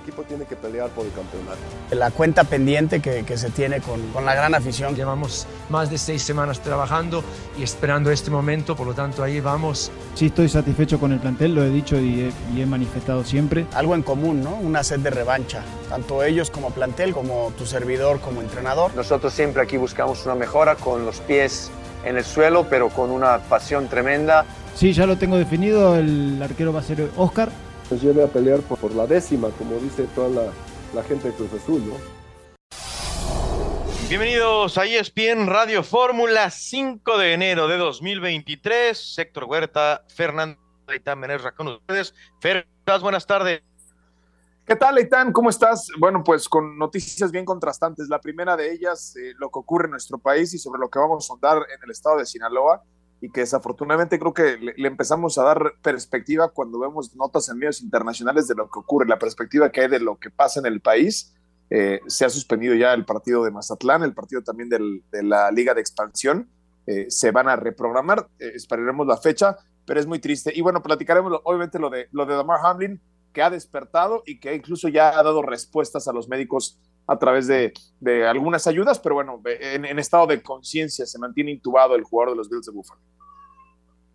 Equipo tiene que pelear por el campeonato. La cuenta pendiente que, que se tiene con, con, la gran afición. Llevamos más de seis semanas trabajando y esperando este momento, por lo tanto ahí vamos. Sí, estoy satisfecho con el plantel, lo he dicho y he, y he manifestado siempre. Algo en común, ¿no? Una sed de revancha, tanto ellos como plantel, como tu servidor, como entrenador. Nosotros siempre aquí buscamos una mejora con los pies en el suelo, pero con una pasión tremenda. Sí, ya lo tengo definido, el arquero va a ser Oscar nos lleve a pelear por, por, la décima, como dice toda la, la gente de Cruz Azul, ¿no? Bienvenidos a ESPN Radio Fórmula 5 de enero de 2023. Sector Huerta, Fernando Leitán Menerra con ustedes. Fer, buenas tardes. ¿Qué tal, Leitán? ¿Cómo estás? Bueno, pues con noticias bien contrastantes. La primera de ellas, eh, lo que ocurre en nuestro país y sobre lo que vamos a sondar en el estado de Sinaloa y que desafortunadamente creo que le, empezamos a dar perspectiva cuando vemos notas en medios internacionales de lo que ocurre, la perspectiva que hay de lo que pasa en el país. Eh, se ha suspendido ya el partido de Mazatlán, el partido también del, de la Liga de Expansión. Eh, se van a reprogramar, eh, esperaremos la fecha, pero es muy triste. Y bueno, platicaremos obviamente lo de, lo de Damar Hamlin, que ha despertado y que incluso ya ha dado respuestas a los médicos a través de, de algunas ayudas, pero bueno, en, en estado de conciencia se mantiene intubado el jugador de los Bills de Buffalo.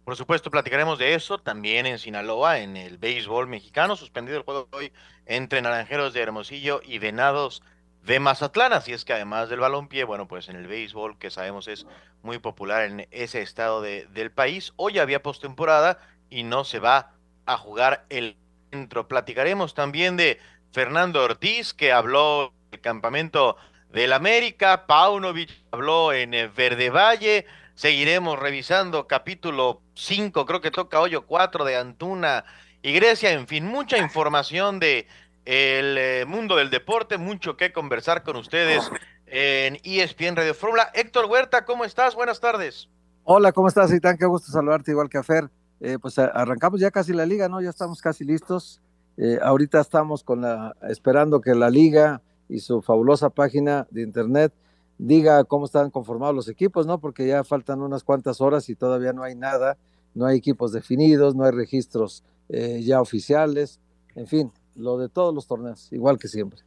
Por supuesto, platicaremos de eso también en Sinaloa, en el béisbol mexicano, suspendido el juego hoy entre Naranjeros de Hermosillo y Venados de Mazatlán, así es que además del balompié, bueno, pues en el béisbol, que sabemos es muy popular en ese estado de, del país, hoy había postemporada y no se va a jugar el centro. Platicaremos también de Fernando Ortiz, que habló campamento del América, Paunovic habló en Verde Valle, seguiremos revisando capítulo 5, creo que toca hoyo 4 de Antuna y Grecia, en fin, mucha información de el eh, mundo del deporte, mucho que conversar con ustedes en ESPN Radio Fórmula. Héctor Huerta, ¿cómo estás? Buenas tardes. Hola, ¿cómo estás, Itán? Qué gusto saludarte, igual que a Fer. Eh, pues arrancamos ya casi la liga, ¿no? Ya estamos casi listos. Eh, ahorita estamos con la, esperando que la liga y su fabulosa página de internet diga cómo están conformados los equipos, ¿no? Porque ya faltan unas cuantas horas y todavía no hay nada, no hay equipos definidos, no hay registros eh, ya oficiales, en fin, lo de todos los torneos, igual que siempre.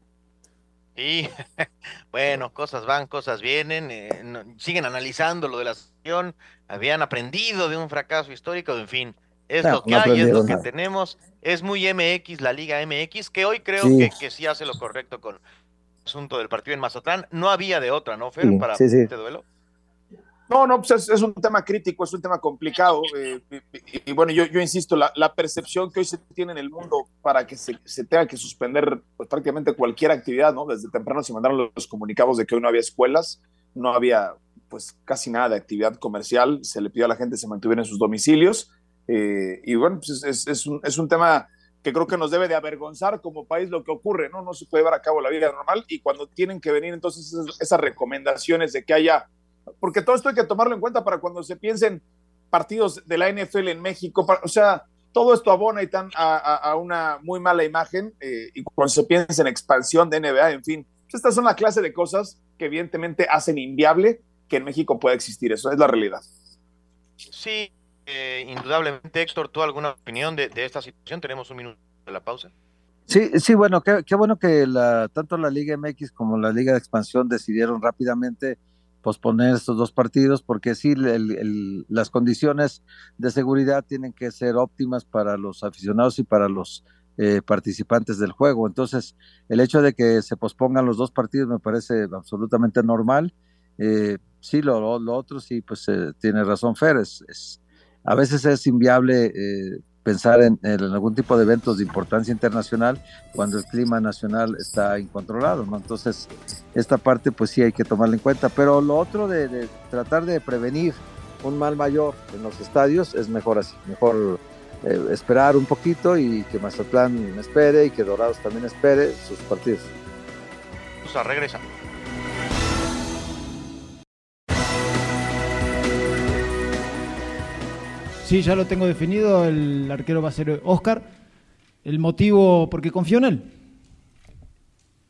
Y bueno, cosas van, cosas vienen, eh, no, siguen analizando lo de la sesión, habían aprendido de un fracaso histórico, en fin, es no, lo que no hay, es lo que nada. tenemos, es muy MX, la Liga MX, que hoy creo sí. Que, que sí hace lo correcto con, asunto del partido en Mazatlán. No había de otra, ¿no, Fer, sí, para sí, sí. este duelo? No, no, pues es, es, un tema crítico, es un tema complicado. Eh, y, y, bueno, yo, yo insisto, la, la, percepción que hoy se tiene en el mundo para que se, se tenga que suspender pues, prácticamente cualquier actividad, ¿no? Desde temprano se mandaron los, los comunicados de que hoy no había escuelas, no había pues casi nada de actividad comercial, se le pidió a la gente que se mantuviera en sus domicilios. Eh, y bueno, pues es, es, un, es un tema que creo que nos debe de avergonzar como país lo que ocurre, ¿no? No se puede llevar a cabo la vida normal y cuando tienen que venir entonces esas, recomendaciones de que haya, porque todo esto hay que tomarlo en cuenta para cuando se piensen partidos de la NFL en México, o sea, todo esto abona y tan a, una muy mala imagen eh, y cuando se piensa en expansión de NBA, en fin, estas son la clase de cosas que evidentemente hacen inviable que en México pueda existir, eso es la realidad. Sí, eh, indudablemente, Héctor, ¿tú alguna opinión de, esta situación? Tenemos un minuto de la pausa. Sí, sí, bueno, qué, bueno que la, tanto la Liga MX como la Liga de Expansión decidieron rápidamente posponer estos dos partidos porque sí, las condiciones de seguridad tienen que ser óptimas para los aficionados y para los eh, participantes del juego. Entonces, el hecho de que se pospongan los dos partidos me parece absolutamente normal. Eh, sí, lo, lo, otro sí, pues eh, tiene razón Fer, es, es a veces es inviable eh, pensar en, en, algún tipo de eventos de importancia internacional cuando el clima nacional está incontrolado, ¿no? Entonces, esta parte pues sí hay que tomarla en cuenta, pero lo otro de, de tratar de prevenir un mal mayor en los estadios es mejor así, mejor eh, esperar un poquito y que Mazatlán espere y que Dorados también espere sus partidos. Sea, regresa. Sí, ya lo tengo definido, el arquero va a ser Oscar. El motivo, porque confío en él.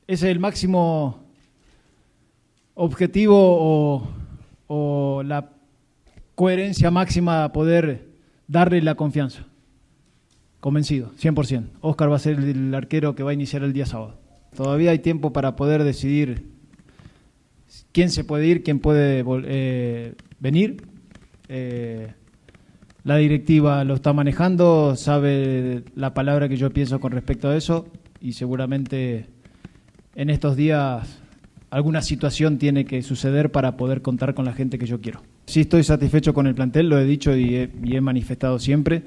Ese es el máximo objetivo o la coherencia máxima a poder darle la confianza. Convencido, 100%. Oscar va a ser el arquero que va a iniciar el día sábado. Todavía hay tiempo para poder decidir quién se puede ir, quién puede eh, venir. Eh, la directiva lo está manejando, sabe la palabra que yo pienso con respecto a eso y seguramente en estos días alguna situación tiene que suceder para poder contar con la gente que yo quiero. Sí estoy satisfecho con el plantel, lo he dicho y he, manifestado siempre.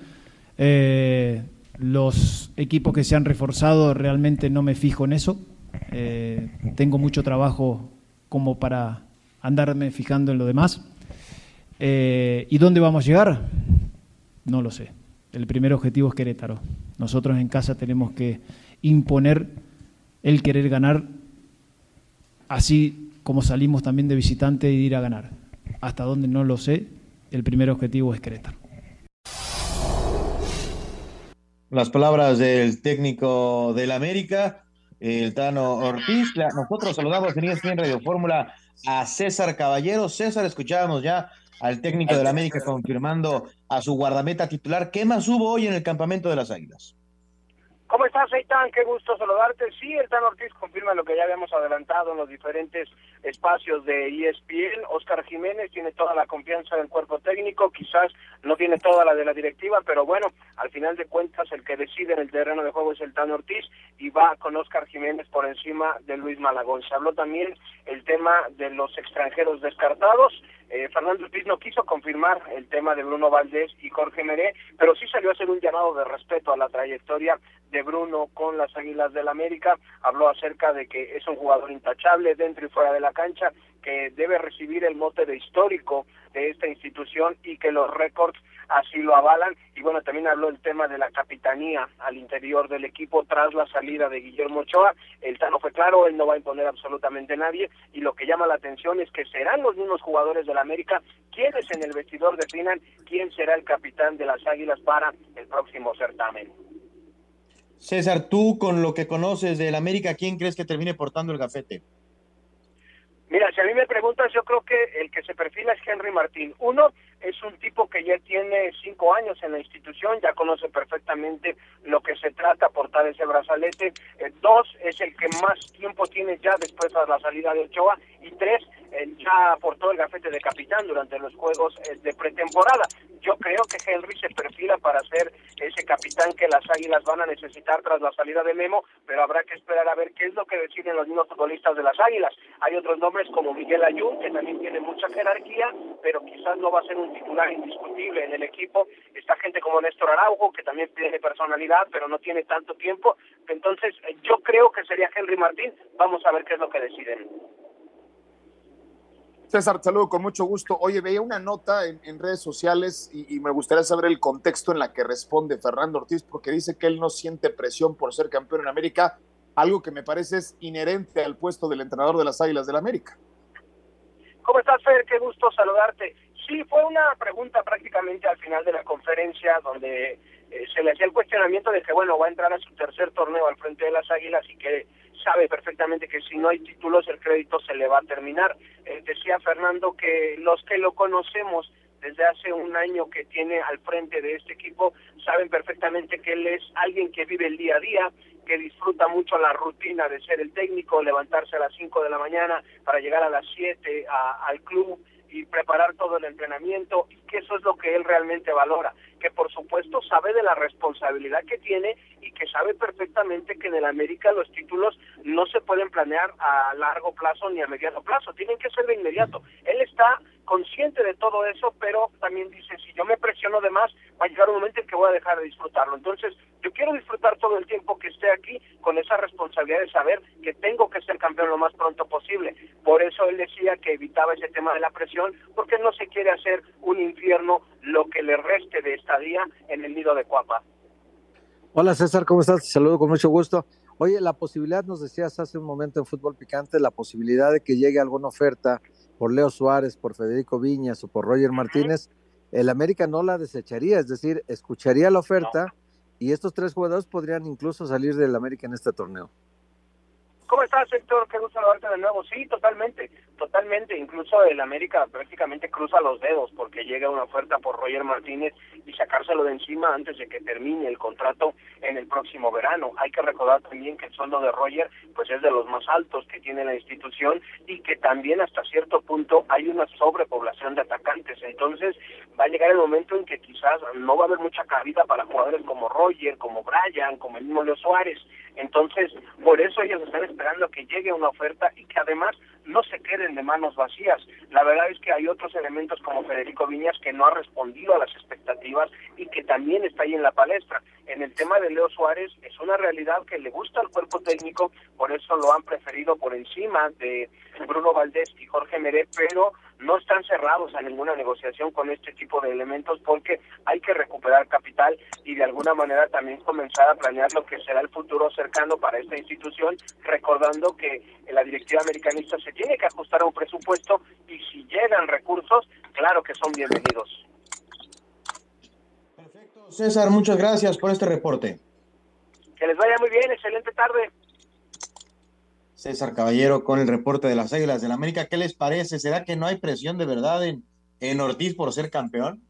Eh, los equipos que se han reforzado realmente no me fijo en eso. Eh, tengo mucho trabajo como para andarme fijando en lo demás. Eh, ¿Y dónde vamos a llegar? No lo sé. El primer objetivo es Querétaro. Nosotros en casa tenemos que imponer el querer ganar, así como salimos también de visitante y ir a ganar. Hasta donde no lo sé, el primer objetivo es Querétaro. Las palabras del técnico del América, el Tano Ortiz. Nosotros saludamos en ESPN Radio Fórmula a César Caballero. César, escuchábamos ya al técnico del América confirmando a su guardameta titular. ¿Qué más hubo hoy en el campamento de las Águilas? ¿Cómo estás, Eitan? Qué gusto saludarte. Sí, el Tan Ortiz confirma lo que ya habíamos adelantado en los diferentes espacios de ESPN. Oscar Jiménez tiene toda la confianza del cuerpo técnico, quizás no tiene toda la de la directiva, pero bueno, al final de cuentas el que decide en el terreno de juego es el Tan Ortiz y va con Oscar Jiménez por encima de Luis Malagón. Se habló también el tema de los extranjeros descartados. Eh, Fernando Ortiz no quiso confirmar el tema de Bruno Valdés y Jorge Meré, pero sí salió a hacer un llamado de respeto a la trayectoria de Bruno con las Águilas del América, habló acerca de que es un jugador intachable dentro y fuera de la cancha, que debe recibir el mote de histórico de esta institución y que los récords así lo avalan. Y bueno, también habló el tema de la capitanía al interior del equipo tras la salida de Guillermo Ochoa. El Tano fue claro, él no va a imponer absolutamente nadie y lo que llama la atención es que serán los mismos jugadores del América quienes en el vestidor definan quién será el capitán de las Águilas para el próximo certamen. César, tú con lo que conoces del América, ¿quién crees que termine portando el gafete? Mira, si a mí me preguntas, yo creo que el que se perfila es Henry Martín. Uno, es un tipo que ya tiene cinco años en la institución, ya conoce perfectamente lo que se trata, portar ese brazalete. Eh, dos, es el que más tiempo tiene ya después de la salida de Ochoa. Y tres, ya aportó el gafete de capitán durante los juegos eh, de pretemporada. Yo creo que Henry se perfila para ser ese capitán que las Águilas van a necesitar tras la salida de Memo, pero habrá que esperar a ver qué es lo que deciden los mismos futbolistas de las Águilas. Hay otros nombres como Miguel Ayun, que también tiene mucha jerarquía, pero quizás no va a ser un titular indiscutible en el equipo. Está gente como Néstor Araujo, que también tiene personalidad, pero no tiene tanto tiempo. Entonces, eh, yo creo que sería Henry Martín. Vamos a ver qué es lo que deciden. César, saludo con mucho gusto. Oye, veía una nota en, redes sociales y, me gustaría saber el contexto en la que responde Fernando Ortiz, porque dice que él no siente presión por ser campeón en América, algo que me parece es inherente al puesto del entrenador de las Águilas del América. ¿Cómo estás, Fer? Qué gusto saludarte. Sí, fue una pregunta prácticamente al final de la conferencia donde eh, se le hacía el cuestionamiento de que, bueno, va a entrar a su tercer torneo al frente de las Águilas y que sabe perfectamente que si no hay títulos el crédito se le va a terminar. Eh, decía Fernando que los que lo conocemos desde hace un año que tiene al frente de este equipo saben perfectamente que él es alguien que vive el día a día, que disfruta mucho la rutina de ser el técnico, levantarse a las 5 de la mañana para llegar a las 7 al club y preparar todo el entrenamiento y que eso es lo que él realmente valora, que por supuesto sabe de la responsabilidad que tiene y que sabe perfectamente que en el América los títulos no se pueden planear a largo plazo ni a mediano plazo, tienen que ser de inmediato. Él está consciente de todo eso, pero también dice, si yo me presiono de más, va a llegar un momento en que voy a dejar de disfrutarlo. Entonces, yo quiero disfrutar todo el tiempo que esté aquí con esa responsabilidad de saber que tengo que ser campeón lo más pronto posible. Por eso él decía que evitaba ese tema de la presión, porque no se quiere hacer un infierno lo que le reste de estadía en el nido de Cuapa. Hola César, ¿cómo estás? Te saludo con mucho gusto. Oye, la posibilidad, nos decías hace un momento en Fútbol Picante, la posibilidad de que llegue alguna oferta por Leo Suárez, por Federico Viñas o por Roger Martínez, el América no la desecharía, es decir, escucharía la oferta y estos tres jugadores podrían incluso salir del América en este torneo. ¿Cómo estás, Héctor? Qué gusto saludarte de nuevo. Sí, totalmente, totalmente. Incluso el América prácticamente cruza los dedos porque llega una oferta por Roger Martínez y sacárselo de encima antes de que termine el contrato en el próximo verano. Hay que recordar también que el sueldo de Roger pues es de los más altos que tiene la institución y que también hasta cierto punto hay una sobrepoblación de atacantes. Entonces va a llegar el momento en que quizás no va a haber mucha cabida para jugadores como Roger, como Brian, como el mismo Leo Suárez. Entonces, por eso ellos están esperando que llegue una oferta y que además no se queden de manos vacías. La verdad es que hay otros elementos como Federico Viñas que no ha respondido a las expectativas y que también está ahí en la palestra. En el tema de Leo Suárez es una realidad que le gusta al cuerpo técnico, por eso lo han preferido por encima de Bruno Valdés y Jorge Meré, pero no están cerrados a ninguna negociación con este tipo de elementos porque hay que recuperar capital y de alguna manera también comenzar a planear lo que será el futuro cercano para esta institución, recordando que la directiva americanista se tiene que ajustar a un presupuesto y si llegan recursos, claro que son bienvenidos. Perfecto, César, muchas gracias por este reporte. Que les vaya muy bien, excelente tarde. César Caballero con el reporte de las Águilas del la América. ¿Qué les parece? ¿Será que no hay presión de verdad en, en Ortiz por ser campeón?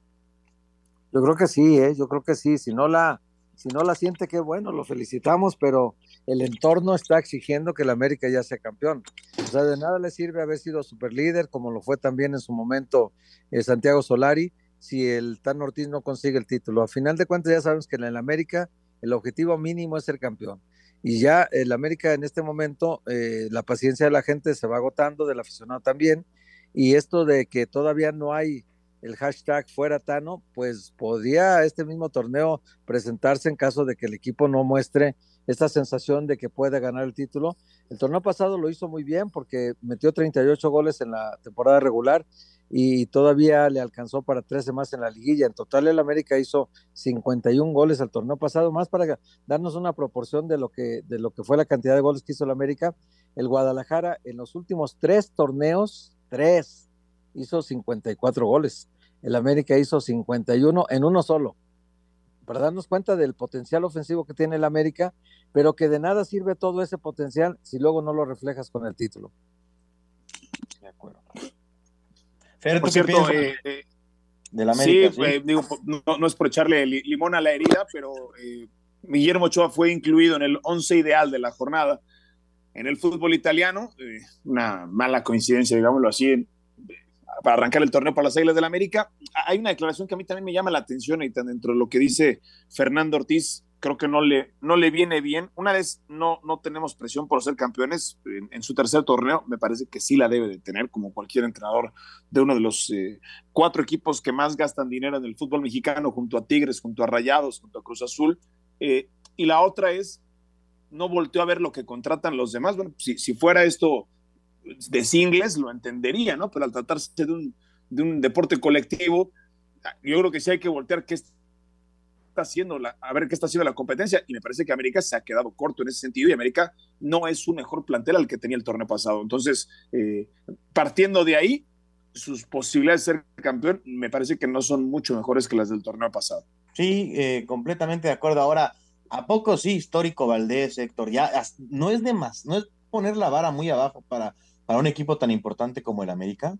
Yo creo que sí, ¿eh? yo creo que sí. Si no la, si no la siente, qué bueno, lo felicitamos, pero el entorno está exigiendo que el América ya sea campeón. O sea, de nada le sirve haber sido superlíder, como lo fue también en su momento eh, Santiago Solari, si el Tan Ortiz no consigue el título. A final de cuentas, ya sabemos que en el América el objetivo mínimo es ser campeón y ya el América en este momento, eh, la paciencia de la gente se va agotando, del aficionado también, y esto de que todavía no hay el hashtag fuera Tano, pues podría este mismo torneo presentarse en caso de que el equipo no muestre esta sensación de que puede ganar el título. El torneo pasado lo hizo muy bien porque metió 38 goles en la temporada regular y todavía le alcanzó para 13 más en la liguilla. En total el América hizo 51 goles al torneo pasado, más para darnos una proporción de lo que, de lo que fue la cantidad de goles que hizo el América. El Guadalajara en los últimos tres torneos, tres, hizo 54 goles. El América hizo 51 en uno solo. Para darnos cuenta del potencial ofensivo que tiene el América, pero que de nada sirve todo ese potencial si luego no lo reflejas con el título. De acuerdo. Por cierto, eh, eh, de la América, sí, eh, digo, no, es por echarle limón a la herida, pero Guillermo Ochoa fue incluido en el once ideal de la jornada en el fútbol italiano. una mala coincidencia, digámoslo así, para arrancar el torneo para las Águilas del la América. Hay una declaración que a mí también me llama la atención y dentro de lo que dice Fernando Ortiz creo que no le, no le viene bien. Una vez no, no tenemos presión por ser campeones en, su tercer torneo, me parece que sí la debe de tener, como cualquier entrenador de uno de los eh, cuatro equipos que más gastan dinero en el fútbol mexicano, junto a Tigres, junto a Rayados, junto a Cruz Azul. Eh, y la otra es, no volteó a ver lo que contratan los demás. Bueno, si, si fuera esto de singles, lo entendería, ¿no? Pero al tratarse de un, de un deporte colectivo, yo creo que sí hay que voltear que está haciendo, la, a ver qué está haciendo la competencia, y me parece que América se ha quedado corto en ese sentido, y América no es su mejor plantel al que tenía el torneo pasado. Entonces, eh, partiendo de ahí, sus posibilidades de ser campeón me parece que no son mucho mejores que las del torneo pasado. Sí, eh, completamente de acuerdo. Ahora, ¿a poco sí histórico Valdés, Héctor? Ya no es de más, no es poner la vara muy abajo para, para un equipo tan importante como el América.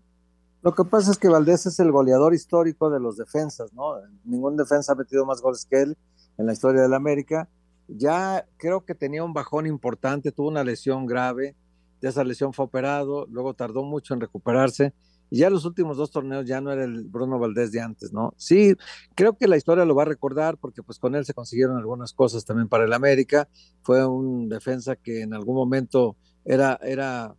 Lo que pasa es que Valdés es el goleador histórico de los defensas, ¿no? Ningún defensa ha metido más goles que él en la historia del América. Ya creo que tenía un bajón importante, tuvo una lesión grave, de esa lesión fue operado, luego tardó mucho en recuperarse y ya los últimos dos torneos ya no era el Bruno Valdés de antes, ¿no? Sí, creo que la historia lo va a recordar porque pues con él se consiguieron algunas cosas también para el América, fue un defensa que en algún momento era, era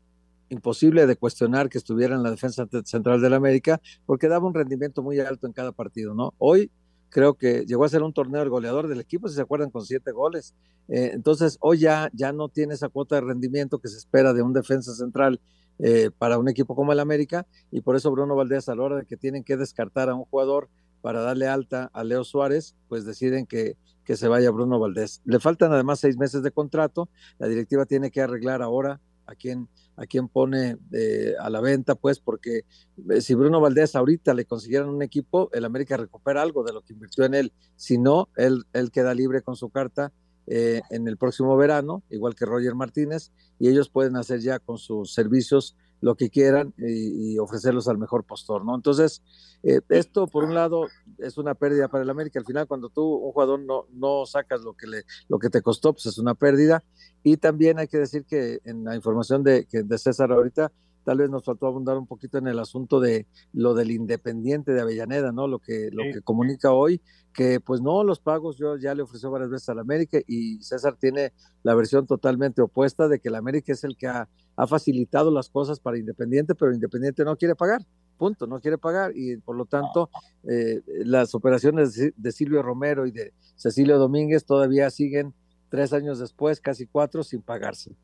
imposible de cuestionar que estuviera en la defensa central del América, porque daba un rendimiento muy alto en cada partido, ¿no? Hoy creo que llegó a ser un torneo el goleador del equipo, si se acuerdan, con siete goles. Eh, entonces, hoy ya, ya no tiene esa cuota de rendimiento que se espera de un defensa central eh, para un equipo como el América, y por eso Bruno Valdés, a la hora de que tienen que descartar a un jugador para darle alta a Leo Suárez, pues deciden que, que se vaya Bruno Valdés. Le faltan además seis meses de contrato, la directiva tiene que arreglar ahora a quién a quién pone eh, a la venta, pues, porque eh, si Bruno Valdés ahorita le consiguieran un equipo, el América recupera algo de lo que invirtió en él. Si no, él, él queda libre con su carta eh, en el próximo verano, igual que Roger Martínez, y ellos pueden hacer ya con sus servicios lo que quieran y, ofrecerlos al mejor postor, ¿no? Entonces, eh, esto por un lado es una pérdida para el América. Al final, cuando tú, un jugador, no, no sacas lo que, le, lo que te costó, pues es una pérdida. Y también hay que decir que en la información de, de César ahorita, tal vez nos faltó abundar un poquito en el asunto de lo del Independiente de Avellaneda, ¿no? Lo que, lo que comunica hoy, que pues no, los pagos yo ya le ofreció varias veces al América y César tiene la versión totalmente opuesta de que el América es el que ha, facilitado las cosas para Independiente, pero Independiente no quiere pagar, punto, no quiere pagar y por lo tanto eh, las operaciones de Silvio Romero y de Cecilio Domínguez todavía siguen tres años después, casi cuatro, sin pagarse.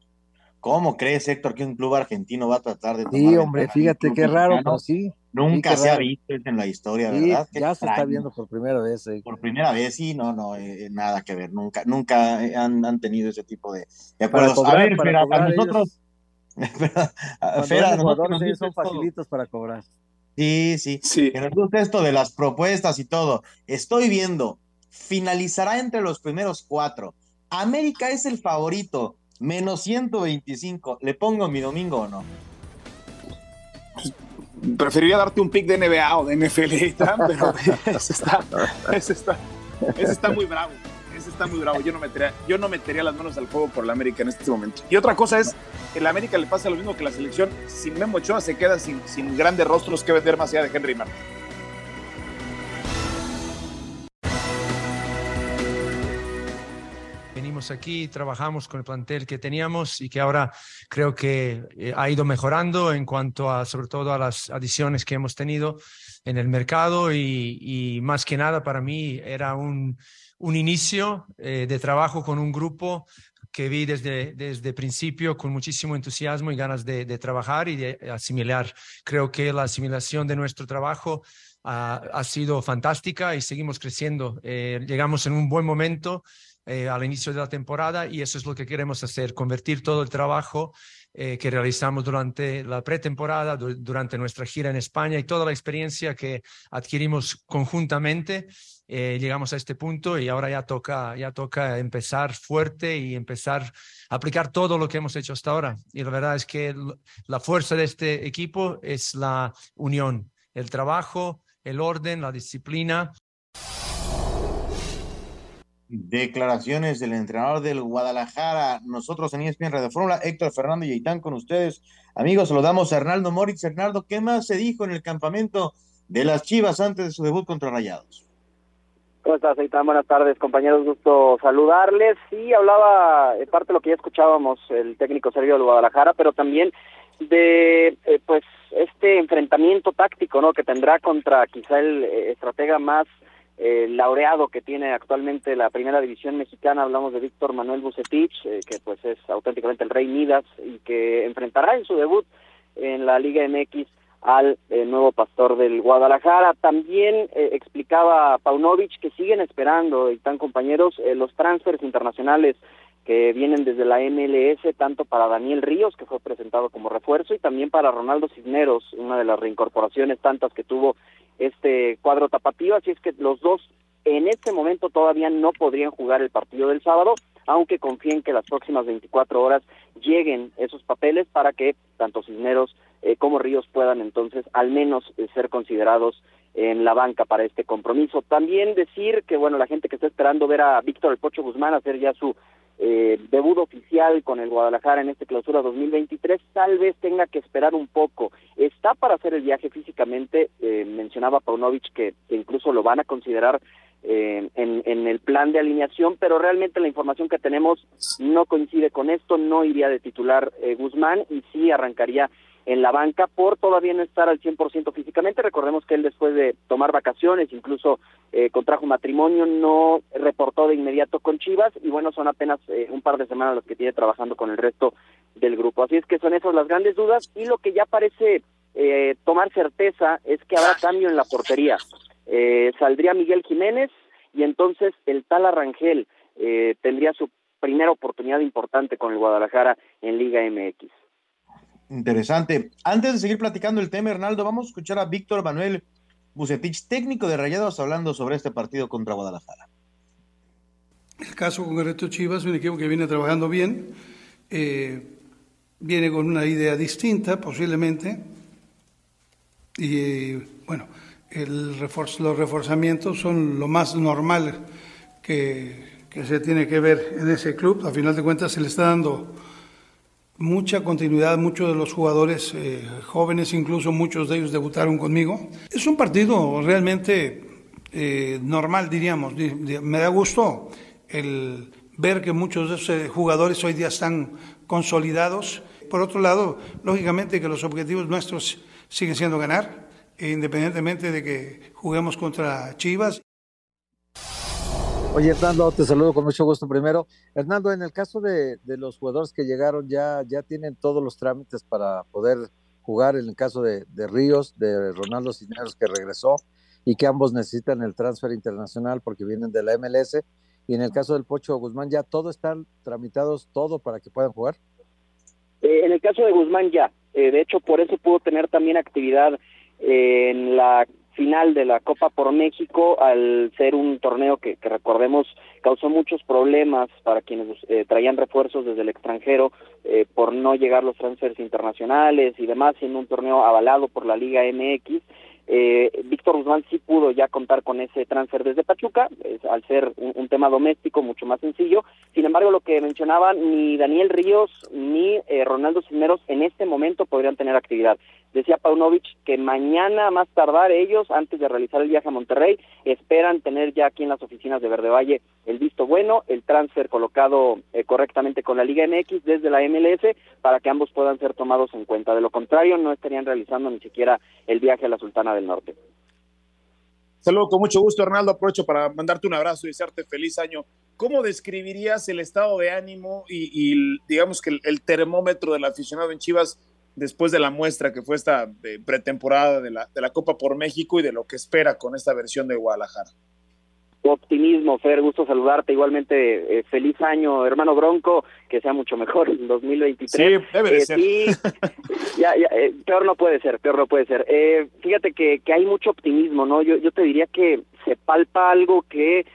¿Cómo crees, Héctor, que un club argentino va a tratar de tomar Sí, hombre, fíjate qué raro, pero sí. Nunca se ha visto en la historia, ¿verdad? ya se está viendo por primera vez. Eh. Por primera vez, sí, no, no, eh, nada que ver, nunca, nunca han, han tenido ese tipo de, acuerdos. a ver, Fera, a nosotros... Fera, nosotros son facilitos para cobrar. Sí, sí, sí. Que nos gusta esto de las propuestas y todo. Estoy viendo, finalizará entre los primeros cuatro. América es el favorito menos 125. ¿Le pongo mi domingo o no? Preferiría darte un pick de NBA o de NFL, pero ese está, ese está, ese está muy bravo. Ese está muy bravo. Yo no, metería, yo no metería las manos al fuego por la América en este momento. Y otra cosa es, que la América le pasa lo mismo que la selección. Sin Memo Ochoa se queda sin, sin grandes rostros que vender más allá de Henry Martin. Aquí, trabajamos con el plantel que teníamos y que ahora creo que eh, ha ido mejorando en cuanto a, sobre todo, a las adiciones que hemos tenido en el mercado y, más que nada para mí era un, un inicio eh, de trabajo con un grupo que vi desde, desde principio con muchísimo entusiasmo y ganas de, trabajar y de asimilar. Creo que la asimilación de nuestro trabajo ha, sido fantástica y seguimos creciendo. Eh, llegamos en un buen momento eh, al inicio de la temporada y eso es lo que queremos hacer, convertir todo el trabajo eh, que realizamos durante la pretemporada, durante nuestra gira en España y toda la experiencia que adquirimos conjuntamente. Eh, llegamos a este punto y ahora ya toca, ya toca empezar fuerte y empezar a aplicar todo lo que hemos hecho hasta ahora. Y la verdad es que la fuerza de este equipo es la unión, el trabajo, el orden, la disciplina Declaraciones del entrenador del Guadalajara. Nosotros en ESPN Radio Fórmula, Héctor Fernando y Aitán con ustedes. Amigos, saludamos a Hernaldo Moritz. Hernaldo, ¿qué más se dijo en el campamento de las Chivas antes de su debut contra Rayados? ¿Cómo estás, Aitán? Buenas tardes, compañeros. Gusto saludarles. Sí, hablaba, parte de lo que ya escuchábamos, el técnico Sergio del Guadalajara, pero también de eh, pues este enfrentamiento táctico no que tendrá contra quizá el eh, estratega más el laureado que tiene actualmente la primera división mexicana, hablamos de Víctor Manuel Bucetich, eh, que pues es auténticamente el rey Midas y que enfrentará en su debut en la Liga MX al eh, nuevo pastor del Guadalajara. También eh, explicaba Paunovic que siguen esperando, y están compañeros, los transfers internacionales que vienen desde la MLS, tanto para Daniel Ríos, que fue presentado como refuerzo, y también para Ronaldo Cisneros, una de las reincorporaciones tantas que tuvo este cuadro tapatío, así es que los dos en este momento todavía no podrían jugar el partido del sábado, aunque confíen que las próximas 24 horas lleguen esos papeles para que tanto Cisneros eh, como Ríos puedan entonces al menos eh, ser considerados en la banca para este compromiso. También decir que, bueno, la gente que está esperando ver a Víctor El Pocho Guzmán hacer ya su eh, debut oficial con el Guadalajara en este clausura 2023, tal vez tenga que esperar un poco. Está para hacer el viaje físicamente, eh, mencionaba Paunovic que, incluso lo van a considerar eh, en, en el plan de alineación, pero realmente la información que tenemos no coincide con esto, no iría de titular eh, Guzmán y sí arrancaría en la banca por todavía no estar al 100% físicamente. Recordemos que él después de tomar vacaciones, incluso eh, contrajo matrimonio, no reportó de inmediato con Chivas y bueno, son apenas eh, un par de semanas los que tiene trabajando con el resto del grupo. Así es que son esas las grandes dudas y lo que ya parece eh, tomar certeza es que habrá cambio en la portería. Eh, saldría Miguel Jiménez y entonces el tal Arrangel eh, tendría su primera oportunidad importante con el Guadalajara en Liga MX. Interesante. Antes de seguir platicando el tema, Hernaldo, vamos a escuchar a Víctor Manuel Bucetich, técnico de Rayados, hablando sobre este partido contra Guadalajara. El caso concreto Chivas, un equipo que viene trabajando bien, eh, viene con una idea distinta posiblemente, y bueno, el los reforzamientos son lo más normal que, que se tiene que ver en ese club. A final de cuentas se le está dando mucha continuidad, muchos de los jugadores eh, jóvenes, incluso muchos de ellos debutaron conmigo. Es un partido realmente eh, normal, diríamos. Me da gusto el ver que muchos de esos jugadores hoy día están consolidados. Por otro lado, lógicamente que los objetivos nuestros siguen siendo ganar, independientemente de que juguemos contra Chivas. Oye, Hernando, te saludo con mucho gusto primero. Hernando, en el caso de, los jugadores que llegaron, ya, ya tienen todos los trámites para poder jugar. En el caso de, Ríos, de Ronaldo Cisneros, que regresó y que ambos necesitan el transfer internacional porque vienen de la MLS. Y en el caso del Pocho Guzmán, ya todo están tramitados, todo para que puedan jugar. Eh, en el caso de Guzmán, ya. Eh, de hecho, por eso pudo tener también actividad en la final de la Copa por México al ser un torneo que, recordemos causó muchos problemas para quienes eh, traían refuerzos desde el extranjero eh, por no llegar los transfers internacionales y demás, siendo un torneo avalado por la Liga MX. Eh, Víctor Guzmán sí pudo ya contar con ese transfer desde Pachuca, al ser un, tema doméstico mucho más sencillo. Sin embargo, lo que mencionaban, ni Daniel Ríos ni Ronaldo Cisneros en este momento podrían tener actividad. Decía Paunovic que mañana más tardar ellos, antes de realizar el viaje a Monterrey, esperan tener ya aquí en las oficinas de Verde Valle el visto bueno, el transfer colocado eh, correctamente con la Liga MX desde la MLS para que ambos puedan ser tomados en cuenta. De lo contrario, no estarían realizando ni siquiera el viaje a la Sultana del Norte. Saludo con mucho gusto, Hernando. Aprovecho para mandarte un abrazo y desearte feliz año. ¿Cómo describirías el estado de ánimo y, digamos que el termómetro del aficionado en Chivas después de la muestra que fue esta eh, pretemporada de la, de la Copa por México y de lo que espera con esta versión de Guadalajara. Optimismo, Fer, gusto saludarte. Igualmente, eh, feliz año, hermano Bronco, que sea mucho mejor en 2023. Sí, debe de eh, ser. ya, ya, peor no puede ser, peor no puede ser. fíjate que, que hay mucho optimismo, ¿no? Yo, yo te diría que se palpa algo que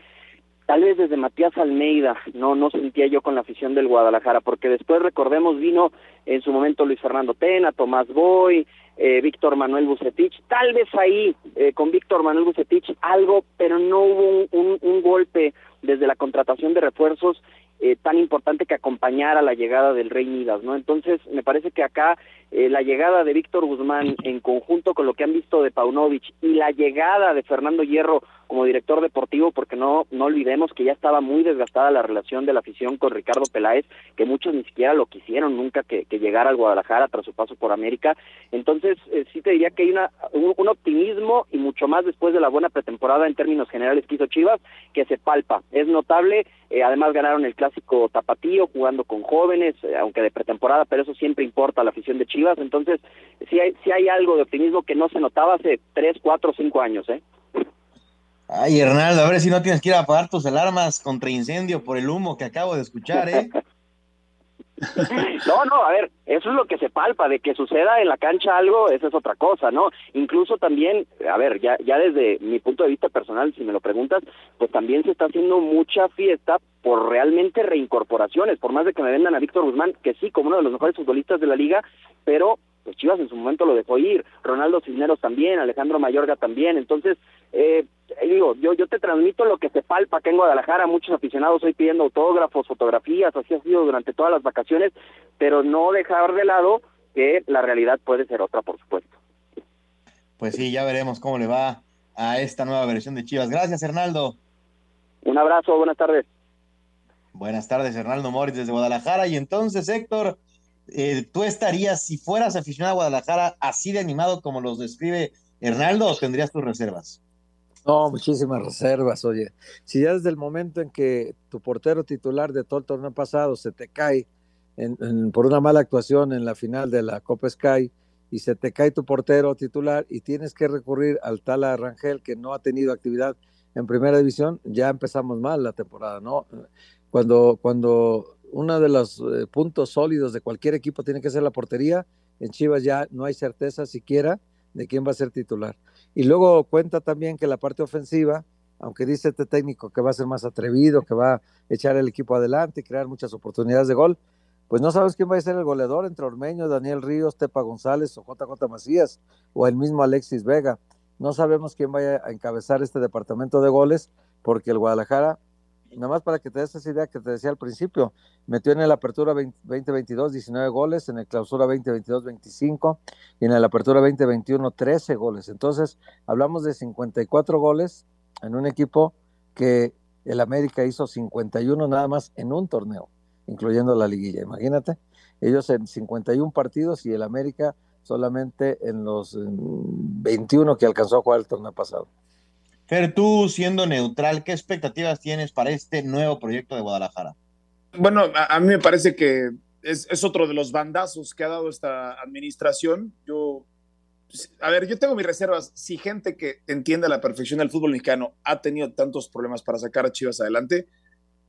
tal vez desde Matías Almeida no no sentía yo con la afición del Guadalajara, porque después recordemos vino en su momento Luis Fernando Tena, Tomás Boy, eh, Víctor Manuel Bucetich, tal vez ahí eh, con Víctor Manuel Bucetich algo, pero no hubo un, un, golpe desde la contratación de refuerzos eh, tan importante que acompañara la llegada del Rey Midas, ¿no? Entonces, me parece que acá eh, la llegada de Víctor Guzmán en conjunto con lo que han visto de Paunovic y la llegada de Fernando Hierro como director deportivo, porque no, no olvidemos que ya estaba muy desgastada la relación de la afición con Ricardo Peláez, que muchos ni siquiera lo quisieron nunca que, llegara al Guadalajara tras su paso por América. Entonces, eh, sí te diría que hay una, un, optimismo y mucho más después de la buena pretemporada en términos generales que hizo Chivas, que se palpa. Es notable, eh, además ganaron el clásico tapatío jugando con jóvenes, aunque de pretemporada, pero eso siempre importa la afición de Chivas entonces sí hay, sí hay algo de optimismo que no se notaba hace tres, cuatro, cinco años, ¿eh? Ay, Hernaldo, a ver si no tienes que ir a apagar tus alarmas contra incendio por el humo que acabo de escuchar, ¿eh? No, no, a ver, eso es lo que se palpa, de que suceda en la cancha algo, esa es otra cosa, ¿no? Incluso también, a ver, ya, ya desde mi punto de vista personal, si me lo preguntas, pues también se está haciendo mucha fiesta por realmente reincorporaciones, por más de que me vendan a Víctor Guzmán, que sí, como uno de los mejores futbolistas de la liga, pero pues Chivas en su momento lo dejó ir, Ronaldo Cisneros también, Alejandro Mayorga también, entonces, eh, digo, yo, yo te transmito lo que se palpa que en Guadalajara, muchos aficionados hoy pidiendo autógrafos, fotografías, así ha sido durante todas las vacaciones, pero no dejar de lado que la realidad puede ser otra, por supuesto. Pues sí, ya veremos cómo le va a esta nueva versión de Chivas. Gracias, Hernaldo. Un abrazo, buenas tardes. Buenas tardes, Hernaldo Moritz desde Guadalajara. Y entonces, Héctor, eh, ¿tú estarías, si fueras aficionado a Guadalajara, así de animado como los describe Hernaldo o tendrías tus reservas? No, muchísimas reservas, oye. Si ya desde el momento en que tu portero titular de todo el torneo pasado se te cae por una mala actuación en la final de la Copa Sky y se te cae tu portero titular y tienes que recurrir al tal Rangel que no ha tenido actividad en primera división, ya empezamos mal la temporada, ¿no? Cuando, cuando uno de los eh, puntos sólidos de cualquier equipo tiene que ser la portería. En Chivas ya no hay certeza siquiera de quién va a ser titular. Y luego cuenta también que la parte ofensiva, aunque dice este técnico que va a ser más atrevido, que va a echar el equipo adelante y crear muchas oportunidades de gol, pues no sabes quién va a ser el goleador entre Ormeño, Daniel Ríos, Tepa González o JJ Macías o el mismo Alexis Vega. No sabemos quién vaya a encabezar este departamento de goles porque el Guadalajara, nada más para que te des esa idea que te decía al principio, metió en el Apertura 2022 19 goles, en el Clausura 2022 25 y en el Apertura 2021 13 goles. Entonces, hablamos de 54 goles en un equipo que el América hizo 51 nada más en un torneo, incluyendo la liguilla. Imagínate, ellos en 51 partidos y el América solamente en los 21 que alcanzó a jugar el torneo pasado. Fer, tú siendo neutral, ¿qué expectativas tienes para este nuevo proyecto de Guadalajara? Bueno, a, mí me parece que es, es, otro de los bandazos que ha dado esta administración. Yo, a ver, yo tengo mis reservas. Si gente que entiende a la perfección del fútbol mexicano ha tenido tantos problemas para sacar a Chivas adelante,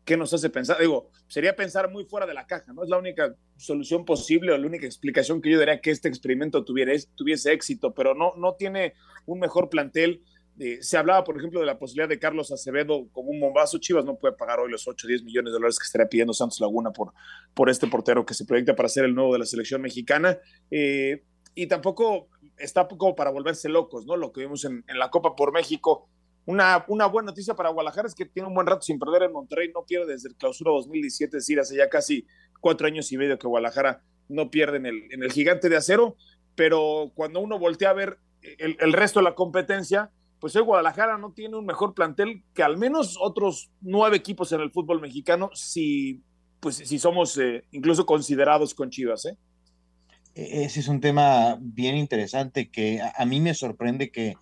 ¿qué nos hace pensar? Digo, sería pensar muy fuera de la caja, ¿no? Es la única solución posible o la única explicación que yo diría que este experimento tuviera, tuviese éxito, pero no, no tiene un mejor plantel. Eh, se hablaba, por ejemplo, de la posibilidad de Carlos Acevedo como un bombazo. Chivas no puede pagar hoy los 8 o 10 millones de dólares que estaría pidiendo Santos Laguna por, por este portero que se proyecta para ser el nuevo de la selección mexicana. Eh, y tampoco está como para volverse locos, ¿no? Lo que vimos en, la Copa por México una, una, buena noticia para Guadalajara es que tiene un buen rato sin perder en Monterrey, no pierde desde el clausura 2017, es decir, hace ya casi cuatro años y medio que Guadalajara no pierde en el, en el gigante de acero, pero cuando uno voltea a ver el, resto de la competencia, pues hoy Guadalajara no tiene un mejor plantel que al menos otros nueve equipos en el fútbol mexicano, si, pues, si somos eh, incluso considerados con Chivas. ¿eh? E-, ese es un tema bien interesante que a, a mí me sorprende que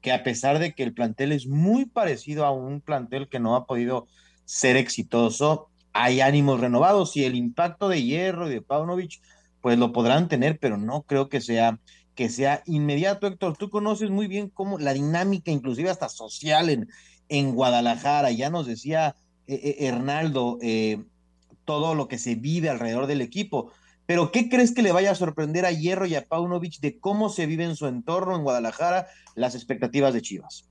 que a pesar de que el plantel es muy parecido a un plantel que no ha podido ser exitoso, hay ánimos renovados y el impacto de Hierro y de Paunovic, pues lo podrán tener, pero no creo que sea que sea inmediato, Héctor. Tú conoces muy bien cómo la dinámica, inclusive hasta social en, en Guadalajara, ya nos decía eh, eh, Hernaldo, eh, todo lo que se vive alrededor del equipo. Pero ¿qué crees que le vaya a sorprender a Hierro y a Paunovic de cómo se vive en su entorno en Guadalajara las expectativas de Chivas?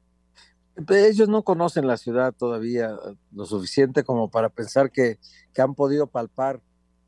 Ellos no conocen la ciudad todavía lo suficiente como para pensar que, que han podido palpar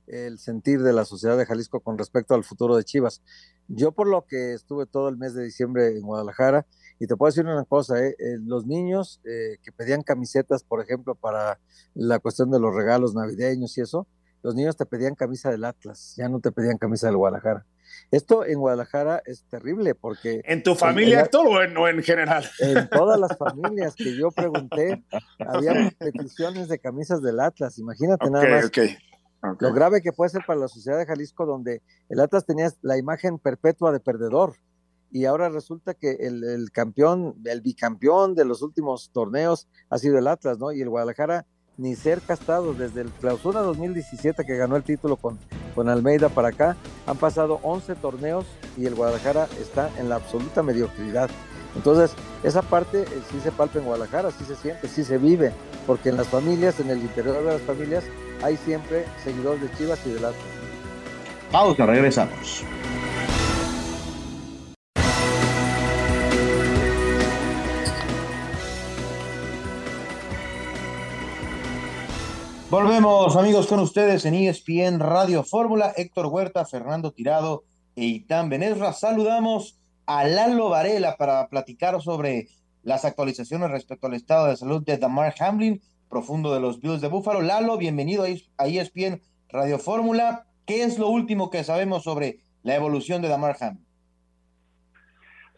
el sentir de la sociedad de Jalisco con respecto al futuro de Chivas. Yo por lo que estuve todo el mes de diciembre en Guadalajara, y te puedo decir una cosa, ¿eh? Eh, los niños eh, que pedían camisetas, por ejemplo, para la cuestión de los regalos navideños y eso, los niños te pedían camisa del Atlas, ya no te pedían camisa del Guadalajara. Esto en Guadalajara es terrible porque... ¿En tu familia, Héctor, o en, en, general? En todas las familias que yo pregunté, había peticiones de camisas del Atlas, imagínate nada más. Okay. Lo grave que puede ser para la sociedad de Jalisco, donde el Atlas tenía la imagen perpetua de perdedor, y ahora resulta que el, campeón, el bicampeón de los últimos torneos ha sido el Atlas, ¿no? Y el Guadalajara ni ser castados. Desde el clausura 2017 que ganó el título con, con Almeida para acá, han pasado 11 torneos y el Guadalajara está en la absoluta mediocridad. Entonces, esa parte eh, sí se palpa en Guadalajara, sí se siente, sí se vive, porque en las familias, en el interior de las familias, hay siempre seguidores de Chivas y de Atlas. Pausa, regresamos. Volvemos, amigos, con ustedes en ESPN Radio Fórmula. Héctor Huerta, Fernando Tirado e Itán Benesra. Saludamos a Lalo Varela para platicar sobre las actualizaciones respecto al estado de salud de Damar Hamlin, profundo de los Bills de Búfalo. Lalo, bienvenido a ESPN Radio Fórmula. ¿Qué es lo último que sabemos sobre la evolución de Damar Hamlin?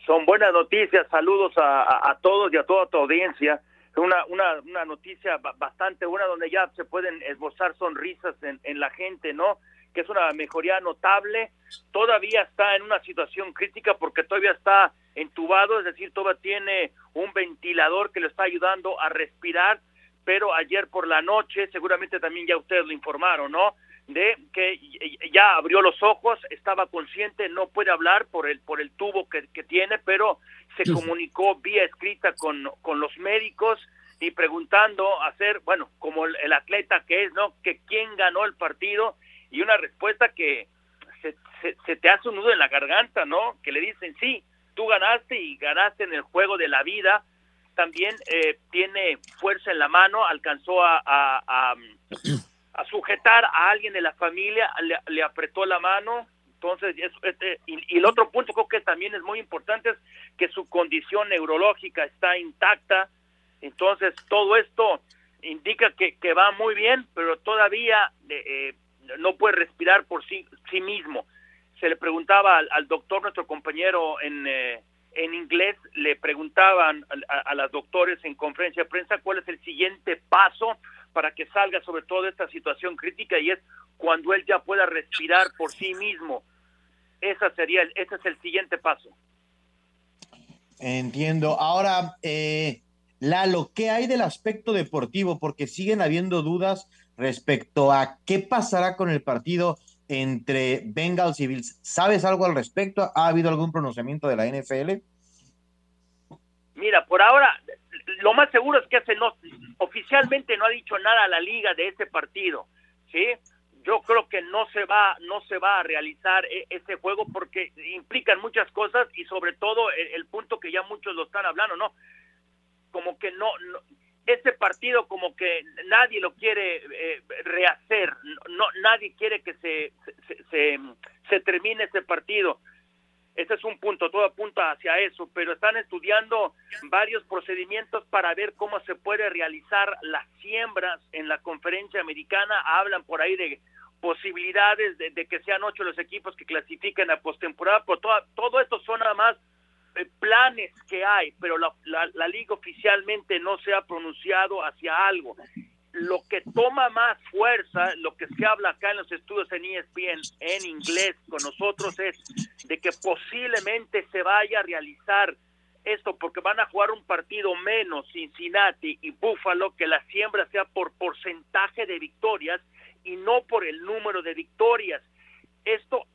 Son buenas noticias. Saludos a, todos y a toda tu audiencia una, una, una noticia bastante buena donde ya se pueden esbozar sonrisas en, en la gente, ¿no? Que es una mejoría notable. Todavía está en una situación crítica porque todavía está entubado, es decir, todavía tiene un ventilador que le está ayudando a respirar, pero ayer por la noche, seguramente también ya ustedes lo informaron, ¿no? de que ya abrió los ojos, estaba consciente, no puede hablar por el por el tubo que, que tiene, pero se comunicó vía escrita con, con los médicos y preguntando hacer, bueno, como el, el, atleta que es, ¿no? Que quién ganó el partido y una respuesta que se, se, se, te hace un nudo en la garganta, ¿no? Que le dicen, sí, tú ganaste y ganaste en el juego de la vida, también eh, tiene fuerza en la mano, alcanzó a, a, sujetar a alguien de la familia, le, apretó la mano. Entonces, este, y, el otro punto creo que también es muy importante es que su condición neurológica está intacta. Entonces, todo esto indica que, que va muy bien, pero todavía eh, no puede respirar por sí, sí mismo. Se le preguntaba al, doctor, nuestro compañero en, eh, en inglés, le preguntaban a, las doctores en conferencia de prensa cuál es el siguiente paso para que salga sobre todo esta situación crítica y es cuando él ya pueda respirar por sí mismo. Esa sería, ese es el siguiente paso. Entiendo. Ahora, eh, Lalo, ¿qué hay del aspecto deportivo? Porque siguen habiendo dudas respecto a qué pasará con el partido entre Bengals y Bills. ¿Sabes algo al respecto? ¿Ha habido algún pronunciamiento de la NFL? Mira, por ahora lo más seguro es que ese no oficialmente no ha dicho nada a la liga de ese partido, ¿sí? Yo creo que no se va no se va a realizar e, ese juego porque implican muchas cosas y sobre todo el, punto que ya muchos lo están hablando, ¿no? Como que no, ese partido como que nadie lo quiere eh, rehacer, no nadie quiere que se se, termine ese partido. Ese es un punto, todo apunta hacia eso, pero están estudiando varios procedimientos para ver cómo se puede realizar las siembras en la conferencia americana. Hablan por ahí de posibilidades de, que sean ocho los equipos que clasifiquen a postemporada, pero todo, todo esto son nada más planes que hay, pero la, la liga oficialmente no se ha pronunciado hacia algo lo que toma más fuerza, lo que se habla acá en los estudios en ESPN en inglés con nosotros es de que posiblemente se vaya a realizar esto porque van a jugar un partido menos Cincinnati y Buffalo, que la siembra sea por porcentaje de victorias y no por el número de victorias. Esto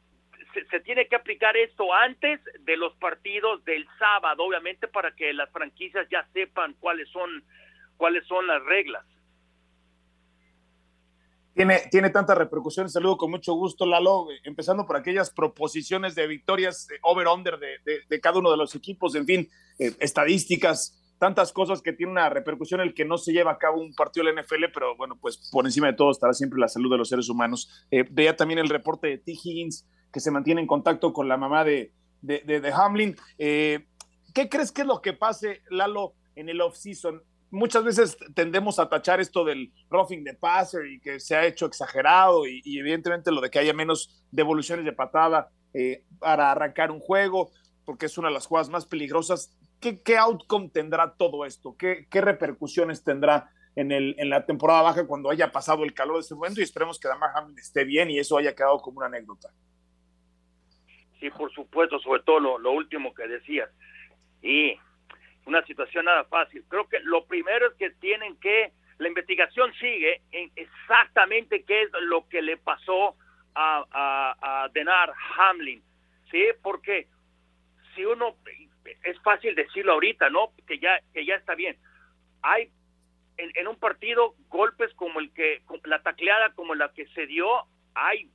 se, tiene que aplicar esto antes de los partidos del sábado, obviamente, para que las franquicias ya sepan cuáles son cuáles son las reglas tiene, tiene tanta repercusión. Saludo con mucho gusto, Lalo, empezando por aquellas proposiciones de victorias over-under de, de, cada uno de los equipos, en fin, eh, estadísticas, tantas cosas que tiene una repercusión el que no se lleva a cabo un partido de la NFL, pero bueno, pues por encima de todo estará siempre la salud de los seres humanos. Eh, veía también el reporte de T. Higgins, que se mantiene en contacto con la mamá de, de, de Hamlin. Eh, ¿Qué crees que es lo que pase, Lalo, en el off-season? muchas veces tendemos a tachar esto del roughing de passer y que se ha hecho exagerado y, evidentemente lo de que haya menos devoluciones de patada eh, para arrancar un juego, porque es una de las jugadas más peligrosas. ¿Qué, qué outcome tendrá todo esto? ¿Qué, qué repercusiones tendrá en, el, en la temporada baja cuando haya pasado el calor de ese momento? Y esperemos que Damar Hamlin esté bien y eso haya quedado como una anécdota. Sí, por supuesto, sobre todo lo, lo último que decías. Y una situación nada fácil. Creo que lo primero es que tienen que, la investigación sigue en exactamente qué es lo que le pasó a, a, a Denar Hamlin, ¿sí? Porque si uno, es fácil decirlo ahorita, ¿no? Que ya, que ya está bien. Hay en, un partido golpes como el que, la tacleada como la que se dio, hay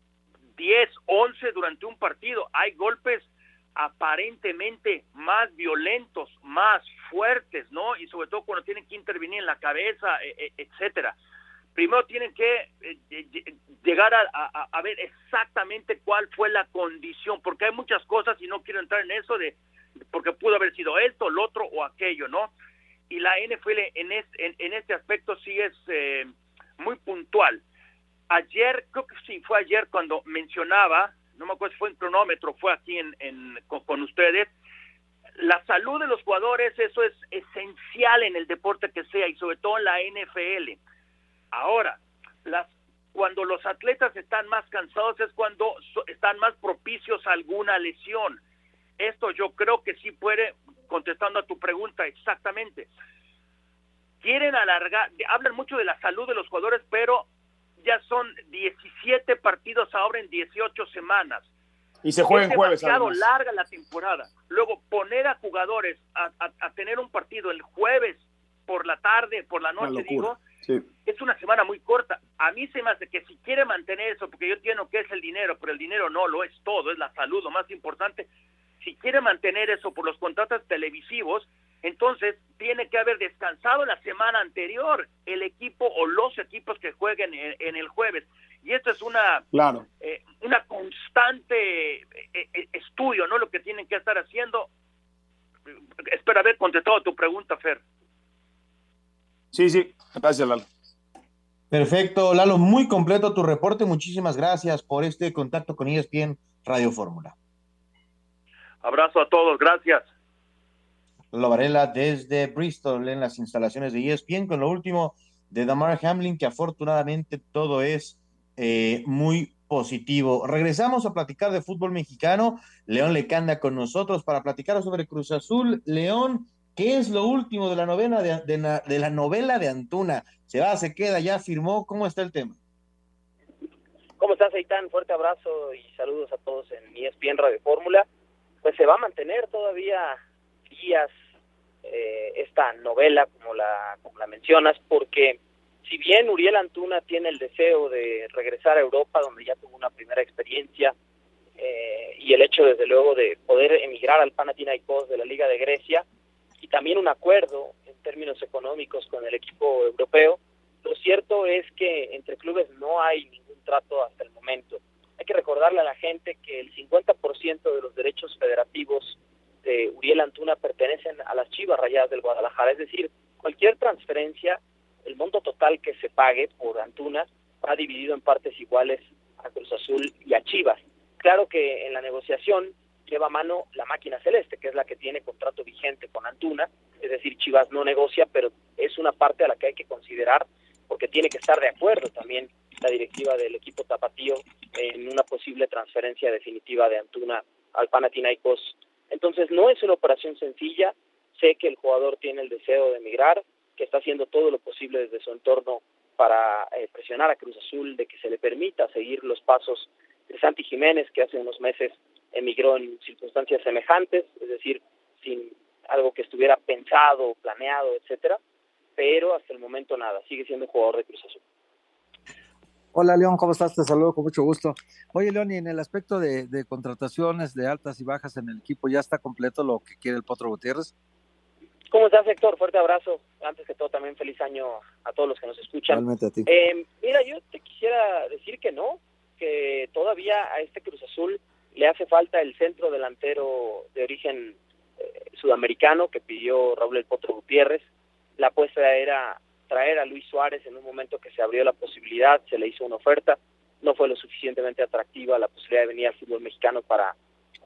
10, 11 durante un partido, hay golpes aparentemente más violentos, más fuertes, ¿no? Y sobre todo cuando tienen que intervenir en la cabeza, e, e, etcétera. Primero tienen que eh, llegar a, ver exactamente cuál fue la condición, porque hay muchas cosas y no quiero entrar en eso de porque pudo haber sido esto, lo otro o aquello, ¿no? Y la NFL en, en, este aspecto sí es eh, muy puntual. Ayer, creo que sí, fue ayer cuando mencionaba no me acuerdo si fue en cronómetro, fue aquí en, con, ustedes. La salud de los jugadores, eso es esencial en el deporte que sea y sobre todo en la NFL. Ahora, las, cuando los atletas están más cansados es cuando están más propicios a alguna lesión. Esto yo creo que sí puede, contestando a tu pregunta exactamente, quieren alargar, hablan mucho de la salud de los jugadores, pero ya son 17 partidos ahora en 18 semanas. Y se juega en jueves. demasiado larga la temporada. Luego poner a jugadores a, tener un partido el jueves por la tarde, por la noche, digo, es una semana muy corta. A mí se me hace que si quiere mantener eso, porque yo entiendo que es el dinero, pero el dinero no lo es todo, es la salud lo más importante. Si quiere mantener eso por los contratos televisivos, Entonces, tiene que haber descansado la semana anterior el equipo o los equipos que jueguen en, el jueves. Y esto es una, claro. Eh, una constante eh, eh, estudio, ¿no? Lo que tienen que estar haciendo. Espero haber contestado tu pregunta, Fer. Sí, sí, gracias, Lalo. Perfecto, Lalo, muy completo tu reporte. Muchísimas gracias por este contacto con ESPN Radio Fórmula. Abrazo a todos, gracias. Lo Varela desde Bristol en las instalaciones de ESPN con lo último de Damar Hamlin, que afortunadamente todo es eh, muy positivo. Regresamos a platicar de fútbol mexicano. León Lecanda con nosotros para platicar sobre Cruz Azul. León, ¿qué es lo último de la novela de, la novela de Antuna? ¿Se va, se queda, ya firmó? ¿Cómo está el tema? ¿Cómo estás, Aitán? Fuerte abrazo y saludos a todos en ESPN Radio Fórmula. Pues se va a mantener todavía días eh, esta novela, como la, como la mencionas, porque si bien Uriel Antuna tiene el deseo de regresar a Europa, donde ya tuvo una primera experiencia, eh, y el hecho, desde luego, de poder emigrar al Panathinaikos de la Liga de Grecia, y también un acuerdo en términos económicos con el equipo europeo, lo cierto es que entre clubes no hay ningún trato hasta el momento. Recordarle a la gente que el 50% de los derechos federativos de Uriel Antuna pertenecen a las Chivas Rayadas del Guadalajara, es decir, cualquier transferencia, el monto total que se pague por Antuna va dividido en partes iguales a Cruz Azul y a Chivas. Claro que en la negociación lleva a mano la máquina celeste, que es la que tiene contrato vigente con Antuna, es decir, Chivas no negocia, pero es una parte a la que hay que considerar porque tiene que estar de acuerdo también la directiva del equipo tapatío en una posible transferencia definitiva de Antuna al Panathinaikos. Entonces no es una operación sencilla, sé que el jugador tiene el deseo de emigrar, que está haciendo todo lo posible desde su entorno para eh, presionar a Cruz Azul de que se le permita seguir los pasos de Santi Jiménez, que hace unos meses emigró en circunstancias semejantes, es decir, sin algo que estuviera pensado, planeado, etcétera, pero hasta el momento nada, sigue siendo jugador de Cruz Azul. Hola León, ¿cómo estás? Te saludo con mucho gusto. Oye León, y en el aspecto de, contrataciones de altas y bajas en el equipo, ¿ya está completo lo que quiere el Potro Gutiérrez? ¿Cómo estás, Héctor? Fuerte abrazo. Antes que todo, también feliz año a todos los que nos escuchan. Realmente a ti. Eh, mira, yo te quisiera decir que no, que todavía a este Cruz Azul le hace falta el centro delantero de origen eh, sudamericano que pidió Raúl El Potro Gutiérrez. La apuesta era traer a Luis Suárez en un momento que se abrió la posibilidad, se le hizo una oferta, no fue lo suficientemente atractiva la posibilidad de venir al fútbol mexicano para,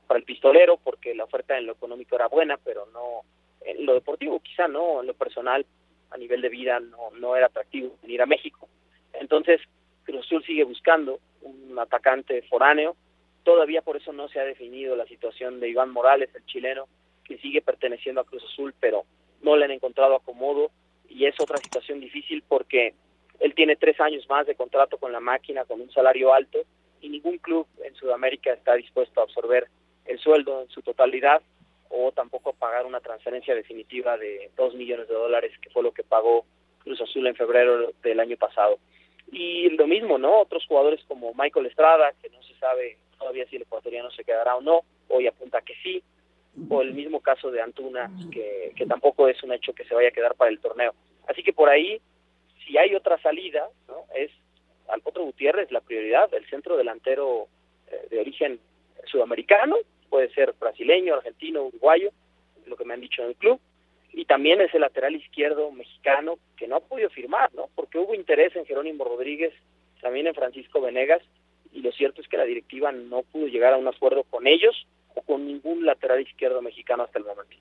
para el pistolero, porque la oferta en lo económico era buena, pero no en lo deportivo quizá no, en lo personal, a nivel de vida no, no era atractivo venir a México. Entonces, Cruz Azul sigue buscando un atacante foráneo, todavía por eso no se ha definido la situación de Iván Morales, el chileno, que sigue perteneciendo a Cruz Azul, pero no le han encontrado acomodo y es otra situación difícil porque él tiene tres años más de contrato con la máquina con un salario alto y ningún club en Sudamérica está dispuesto a absorber el sueldo en su totalidad o tampoco a pagar una transferencia definitiva de dos millones de dólares que fue lo que pagó Cruz Azul en febrero del año pasado. Y lo mismo, ¿no? Otros jugadores como Michael Estrada, que no se sabe todavía si el ecuatoriano se quedará o no, hoy apunta que sí, o el mismo caso de Antuna, que, que tampoco es un hecho que se vaya a quedar para el torneo. Así que por ahí, si hay otra salida, ¿no? es al otro Gutiérrez la prioridad, el centro delantero eh, de origen sudamericano, puede ser brasileño, argentino, uruguayo, lo que me han dicho en el club, y también es el lateral izquierdo mexicano que no ha podido firmar, ¿no? Porque hubo interés en Jerónimo Rodríguez, también en Francisco Venegas, y lo cierto es que la directiva no pudo llegar a un acuerdo con ellos o con ningún lateral izquierdo mexicano hasta el momento.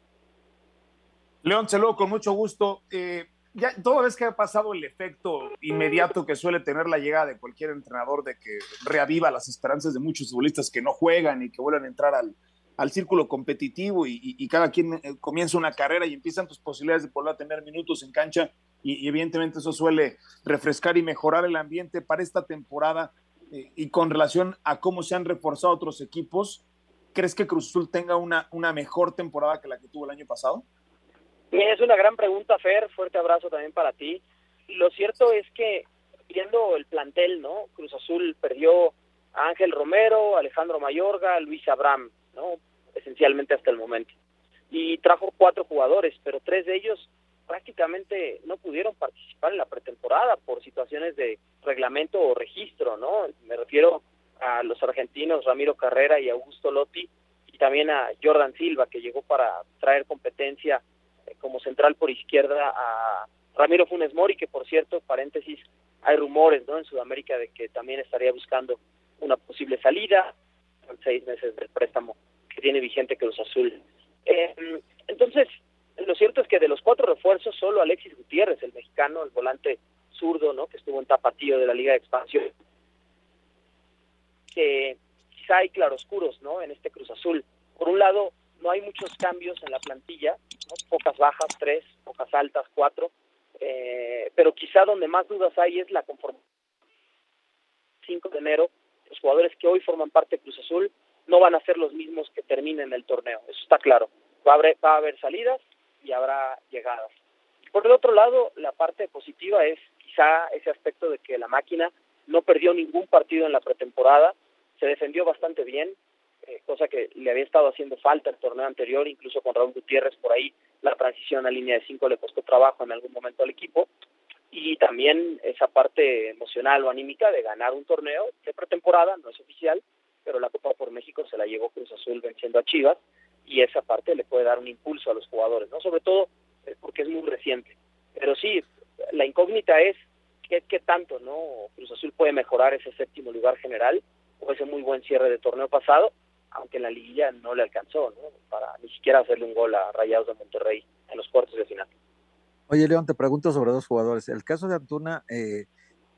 León Celó, con mucho gusto. Eh, ya toda vez que ha pasado el efecto inmediato que suele tener la llegada de cualquier entrenador de que reaviva las esperanzas de muchos futbolistas que no juegan y que vuelvan a entrar al, al círculo competitivo y, cada quien eh, comienza una carrera y empiezan tus posibilidades de poder tener minutos en cancha y, evidentemente eso suele refrescar y mejorar el ambiente para esta temporada eh, y con relación a cómo se han reforzado otros equipos, ¿crees que Cruz Azul tenga una, una mejor temporada que la que tuvo el año pasado? Es una gran pregunta, Fer. Fuerte abrazo también para ti. Lo cierto es que viendo el plantel, ¿no? Cruz Azul perdió a Ángel Romero, Alejandro Mayorga, Luis Abraham, ¿no? Esencialmente hasta el momento. y trajo cuatro jugadores, pero tres de ellos prácticamente no pudieron participar en la pretemporada por situaciones de reglamento o registro, ¿no? Me refiero a los argentinos Ramiro Carrera y Augusto Lotti y también a Jordan Silva que llegó para traer competencia eh, como central por izquierda a Ramiro Funes Mori que por cierto, paréntesis, hay rumores, ¿no? En Sudamérica de que también estaría buscando una posible salida, seis meses del préstamo que tiene vigente Cruz Azul. Eh, entonces, lo cierto es que de los cuatro refuerzos, solo Alexis Gutiérrez, el mexicano, el volante zurdo, ¿no? que estuvo en tapatío de la Liga de Expansión, que quizá hay claroscuros ¿no? en este Cruz Azul. Por un lado, no hay muchos cambios en la plantilla, pocas bajas, tres, pocas altas, cuatro, eh, pero quizá donde más dudas hay es la conformación. 5 de enero, los jugadores que hoy forman parte de Cruz Azul no van a ser los mismos que terminen el torneo, eso está claro. Va a haber, va a haber salidas y habrá llegadas. Por el otro lado, la parte positiva es quizá ese aspecto de que la máquina no perdió ningún partido en la pretemporada, se defendió bastante bien, eh, cosa que le había estado haciendo falta el torneo anterior, incluso con Raúl Gutiérrez por ahí, la transición a línea de cinco le costó trabajo en algún momento al equipo, y también esa parte emocional o anímica de ganar un torneo de pretemporada, no es oficial, pero la Copa por México se la llevó Cruz Azul venciendo a Chivas, y esa parte le puede dar un impulso a los jugadores, ¿no? Sobre todo eh, porque es muy reciente. Pero sí, la incógnita es qué, qué tanto, ¿no? Cruz Azul puede mejorar ese séptimo lugar general o ese muy buen cierre de torneo pasado, aunque en la liguilla no le alcanzó, ¿no? Para ni siquiera hacerle un gol a Rayados de Monterrey en los cuartos de final. Oye, León, te pregunto sobre dos jugadores. El caso de Antuna, eh,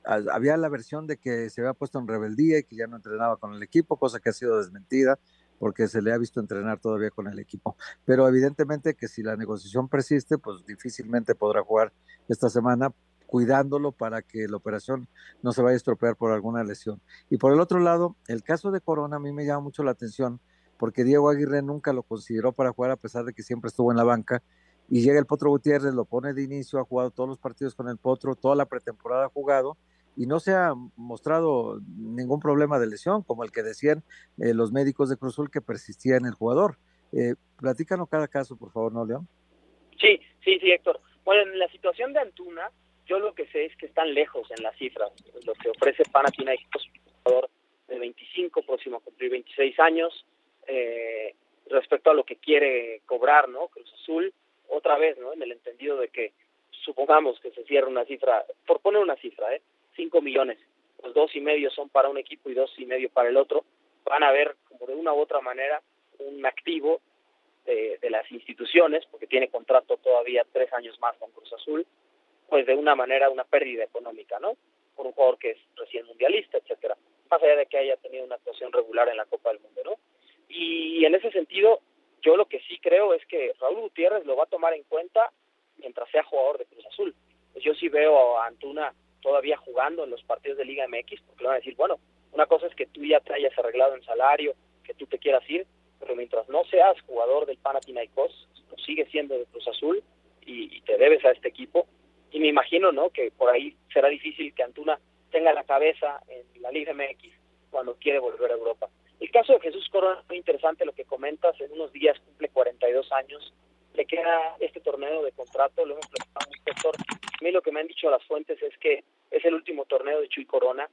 había la versión de que se había puesto en rebeldía y que ya no entrenaba con el equipo, cosa que ha sido desmentida porque se le ha visto entrenar todavía con el equipo. Pero evidentemente que si la negociación persiste, pues difícilmente podrá jugar esta semana cuidándolo para que la operación no se vaya a estropear por alguna lesión. Y por el otro lado, el caso de Corona a mí me llama mucho la atención porque Diego Aguirre nunca lo consideró para jugar a pesar de que siempre estuvo en la banca y llega el Potro Gutiérrez, lo pone de inicio, ha jugado todos los partidos con el Potro, toda la pretemporada ha jugado y no se ha mostrado ningún problema de lesión, como el que decían eh, los médicos de Cruzul que persistía en el jugador. Eh, platícanos cada caso, por favor, ¿no, León? Sí, sí, sí, Héctor. Bueno, en la situación de Antuna, yo lo que sé es que están lejos en las cifras. Lo que ofrece Panathinaikos, un jugador de 25, próximo a cumplir 26 años, eh, respecto a lo que quiere cobrar, ¿no? Cruz Azul, otra vez, ¿no? En el entendido de que supongamos que se cierra una cifra, por poner una cifra, ¿eh? 5 millones, los dos y medio son para un equipo y dos y medio para el otro, van a ver como de una u otra manera un activo de, de las instituciones, porque tiene contrato todavía tres años más con Cruz Azul, pues de una manera una pérdida económica, ¿no? Por un jugador que es recién mundialista, etcétera, más allá de que haya tenido una actuación regular en la Copa del Mundo, ¿no? Y en ese sentido, yo lo que sí creo es que Raúl Gutiérrez lo va a tomar en cuenta mientras sea jugador de Cruz Azul. Pues yo sí veo a Antuna todavía jugando en los partidos de Liga MX, porque le van a decir, bueno, una cosa es que tú ya te hayas arreglado en salario, que tú te quieras ir, pero mientras no seas jugador del Panathinaikos, pues sigue siendo de Cruz Azul y, y, te debes a este equipo. Y me imagino, ¿no? Que por ahí será difícil que Antuna tenga la cabeza en la Liga MX cuando quiere volver a Europa. El caso de Jesús Corona es muy interesante lo que comentas, en unos días cumple 42 años, le queda este torneo de contrato, lo hemos platicado un sector. A mí lo que me han dicho las fuentes es que es el último torneo de Chuy Corona.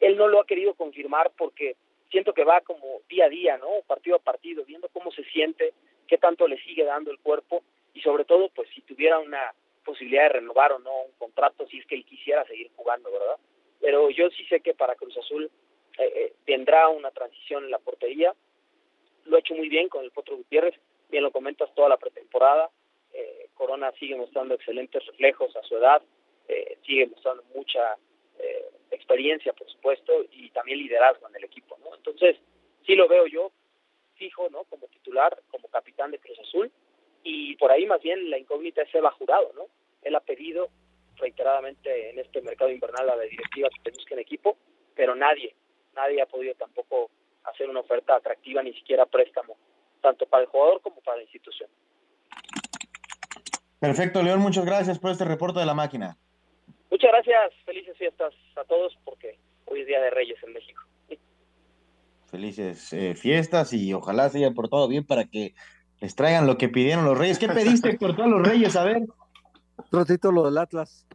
Él no lo ha querido confirmar porque siento que va como día a día, ¿no? Partido a partido, viendo cómo se siente, qué tanto le sigue dando el cuerpo y sobre todo, pues si tuviera una posibilidad de renovar o no un contrato, si es que él quisiera seguir jugando, ¿verdad? Pero yo sí sé que para Cruz Azul eh, eh, tendrá una transición en la portería. Lo ha hecho muy bien con el Potro Gutiérrez bien lo comentas, toda la pretemporada. Eh, Corona sigue mostrando excelentes reflejos a su edad, eh, sigue mostrando mucha eh, experiencia, por supuesto, y también liderazgo en el equipo. ¿no? Entonces, sí lo veo yo fijo, ¿no? Como titular, como capitán de Cruz Azul, y por ahí más bien la incógnita es Eva Jurado, ¿no? Él ha pedido reiteradamente en este mercado invernal a la directiva que busquen equipo, pero nadie, nadie ha podido tampoco hacer una oferta atractiva, ni siquiera préstamo tanto para el jugador como para la institución. Perfecto, León, muchas gracias por este reporte de la máquina. Muchas gracias, felices fiestas a todos porque hoy es Día de Reyes en México. Felices eh, fiestas y ojalá se hayan portado bien para que les traigan lo que pidieron los Reyes. ¿Qué pediste, Héctor, todos los Reyes? A ver. Otro título del Atlas.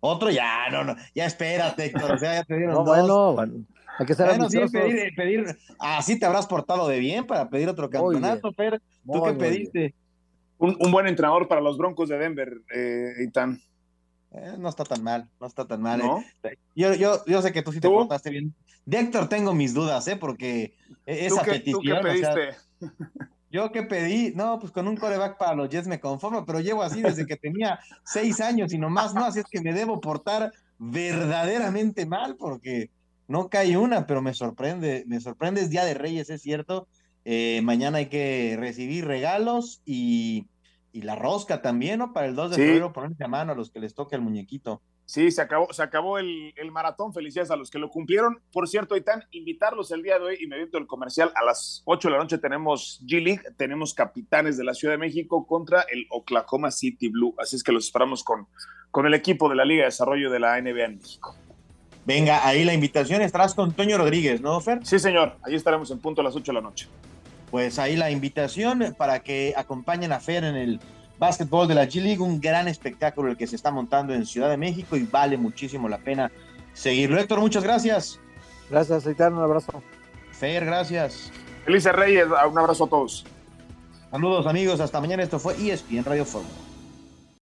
Otro ya, no, no, ya espérate, Héctor. O sea, ya te dieron No, dos. bueno, bueno, hay que ser Bueno, sí, pedir, pedir, así te habrás portado de bien para pedir otro campeonato, Fer. ¿Tú qué pediste? Un, un buen entrenador para los Broncos de Denver, eh, Eitan. Eh, no está tan mal, no está tan mal. ¿No? eh. Yo, yo, yo sé que tú sí te ¿Tú? portaste bien. De Héctor tengo mis dudas, ¿eh? Porque esa ¿Tú qué, petición. tú qué o sea, pediste? Yo que pedí, no, pues con un coreback para los Jets me conformo, pero llevo así desde que tenía seis años y nomás no, así es que me debo portar verdaderamente mal porque no cae una, pero me sorprende, me sorprende, es Día de Reyes, es cierto. Eh, mañana hay que recibir regalos y, y la rosca también, ¿no? Para el 2 de Sí. febrero ponerse a mano a los que les toque el muñequito. Sí, se acabó, se acabó el, el maratón. Felicidades a los que lo cumplieron. Por cierto, Eitan, invitarlos el día de hoy y me evito el comercial. A las 8 de la noche tenemos G-League, tenemos capitanes de la Ciudad de México contra el Oklahoma City Blue. Así es que los esperamos con, con el equipo de la Liga de Desarrollo de la NBA en México. Venga, ahí la invitación, estarás con Toño Rodríguez, ¿no, Fer? Sí, señor. Ahí estaremos en punto a las 8 de la noche. Pues ahí la invitación para que acompañen a Fer en el básquetbol de la G League, un gran espectáculo el que se está montando en Ciudad de México y vale muchísimo la pena seguirlo. Héctor, muchas gracias. Gracias, Aitán, un abrazo. Fer, gracias. Felices Reyes, un abrazo a todos. Saludos amigos, hasta mañana. Esto fue ESPN Radio Fórmula.